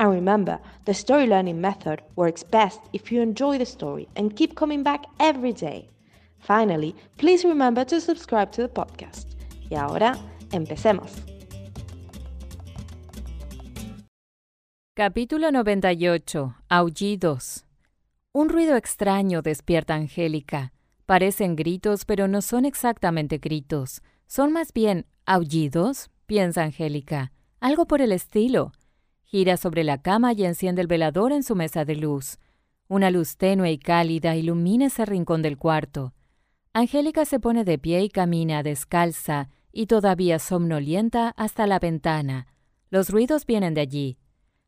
And remember, the story learning method works best if you enjoy the story and keep coming back every day. Finally, please remember to subscribe to the podcast. Y ahora, empecemos. Capítulo 98. Aullidos. Un ruido extraño despierta Angélica. Parecen gritos, pero no son exactamente gritos. Son más bien aullidos, piensa Angélica. Algo por el estilo. Gira sobre la cama y enciende el velador en su mesa de luz. Una luz tenue y cálida ilumina ese rincón del cuarto. Angélica se pone de pie y camina descalza y todavía somnolienta hasta la ventana. Los ruidos vienen de allí.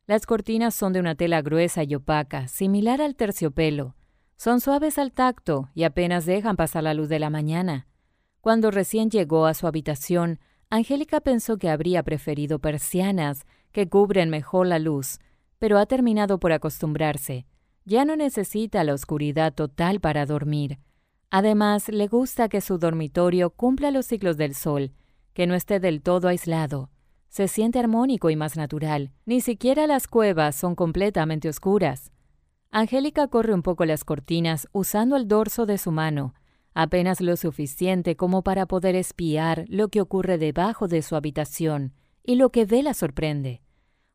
Las cortinas son de una tela gruesa y opaca, similar al terciopelo. Son suaves al tacto y apenas dejan pasar la luz de la mañana. Cuando recién llegó a su habitación, Angélica pensó que habría preferido persianas que cubren mejor la luz, pero ha terminado por acostumbrarse. Ya no necesita la oscuridad total para dormir. Además, le gusta que su dormitorio cumpla los ciclos del sol, que no esté del todo aislado. Se siente armónico y más natural. Ni siquiera las cuevas son completamente oscuras. Angélica corre un poco las cortinas usando el dorso de su mano, apenas lo suficiente como para poder espiar lo que ocurre debajo de su habitación, y lo que ve la sorprende.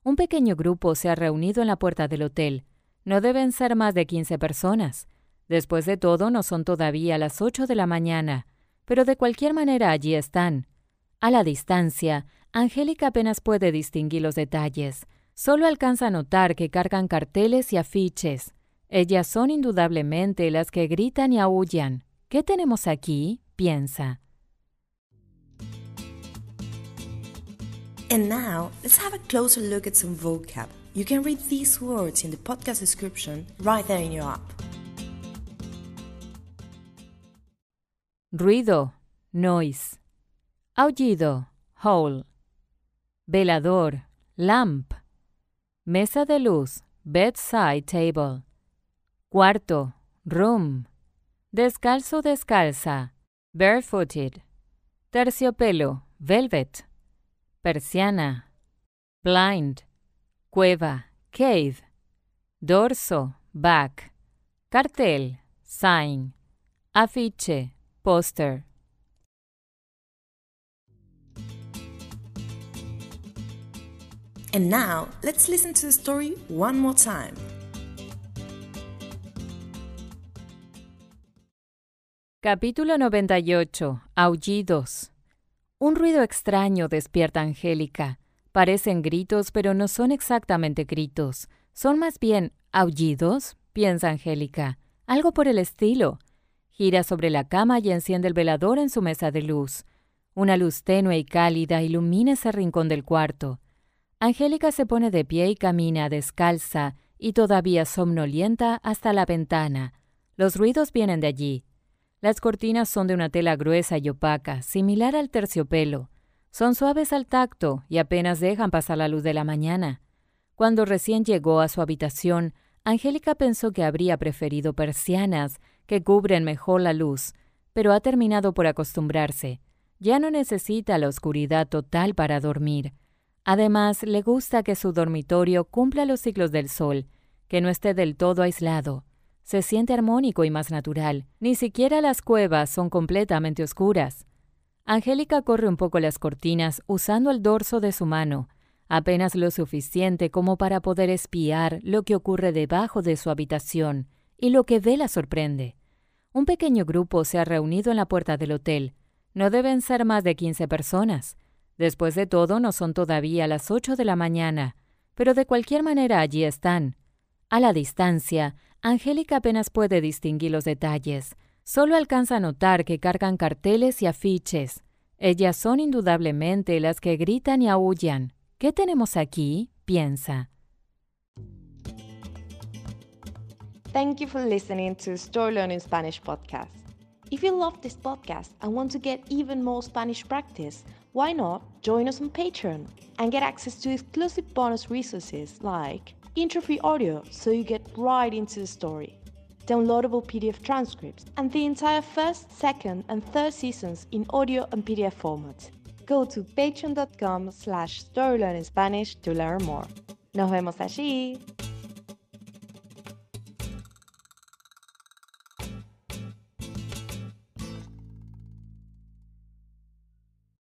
Un pequeño grupo se ha reunido en la puerta del hotel. No deben ser más de quince personas. Después de todo, no son todavía las ocho de la mañana, pero de cualquier manera allí están. A la distancia, Angélica apenas puede distinguir los detalles. Solo alcanza a notar que cargan carteles y afiches. Ellas son indudablemente las que gritan y aullan. ¿Qué tenemos aquí? piensa. And now, let's have a closer look at some vocab. You can read these words in the podcast description right there in your app. Ruido, noise. Aullido, howl. Velador, lamp. Mesa de luz, bedside table. Cuarto, room. Descalzo, descalza, barefooted. Terciopelo, velvet. Persiana, blind. Cueva, cave. Dorso, back. Cartel, sign. Afiche, poster. And now, let's listen to the story one more time. Capítulo 98. Aullidos. Un ruido extraño despierta a Angélica. Parecen gritos, pero no son exactamente gritos. Son más bien aullidos, piensa Angélica. Algo por el estilo. Gira sobre la cama y enciende el velador en su mesa de luz. Una luz tenue y cálida ilumina ese rincón del cuarto. Angélica se pone de pie y camina descalza y todavía somnolienta hasta la ventana. Los ruidos vienen de allí. Las cortinas son de una tela gruesa y opaca, similar al terciopelo. Son suaves al tacto y apenas dejan pasar la luz de la mañana. Cuando recién llegó a su habitación, Angélica pensó que habría preferido persianas que cubren mejor la luz, pero ha terminado por acostumbrarse. Ya no necesita la oscuridad total para dormir. Además, le gusta que su dormitorio cumpla los ciclos del sol, que no esté del todo aislado. Se siente armónico y más natural. Ni siquiera las cuevas son completamente oscuras. Angélica corre un poco las cortinas usando el dorso de su mano, apenas lo suficiente como para poder espiar lo que ocurre debajo de su habitación, y lo que ve la sorprende. Un pequeño grupo se ha reunido en la puerta del hotel. No deben ser más de 15 personas. Después de todo, no son todavía las 8 de la mañana, pero de cualquier manera allí están. A la distancia, Angélica apenas puede distinguir los detalles. Solo alcanza a notar que cargan carteles y afiches. Ellas son indudablemente las que gritan y aullan. ¿Qué tenemos aquí? piensa. Thank you for listening to Story Learning Spanish podcast. If you love this podcast and want to get even more Spanish practice, why not join us on Patreon and get access to exclusive bonus resources like intro-free audio so you get right into the story, downloadable PDF transcripts, and the entire first, second, and third seasons in audio and PDF format. Go to patreon.com slash storylearningspanish to learn more. Nos vemos allí!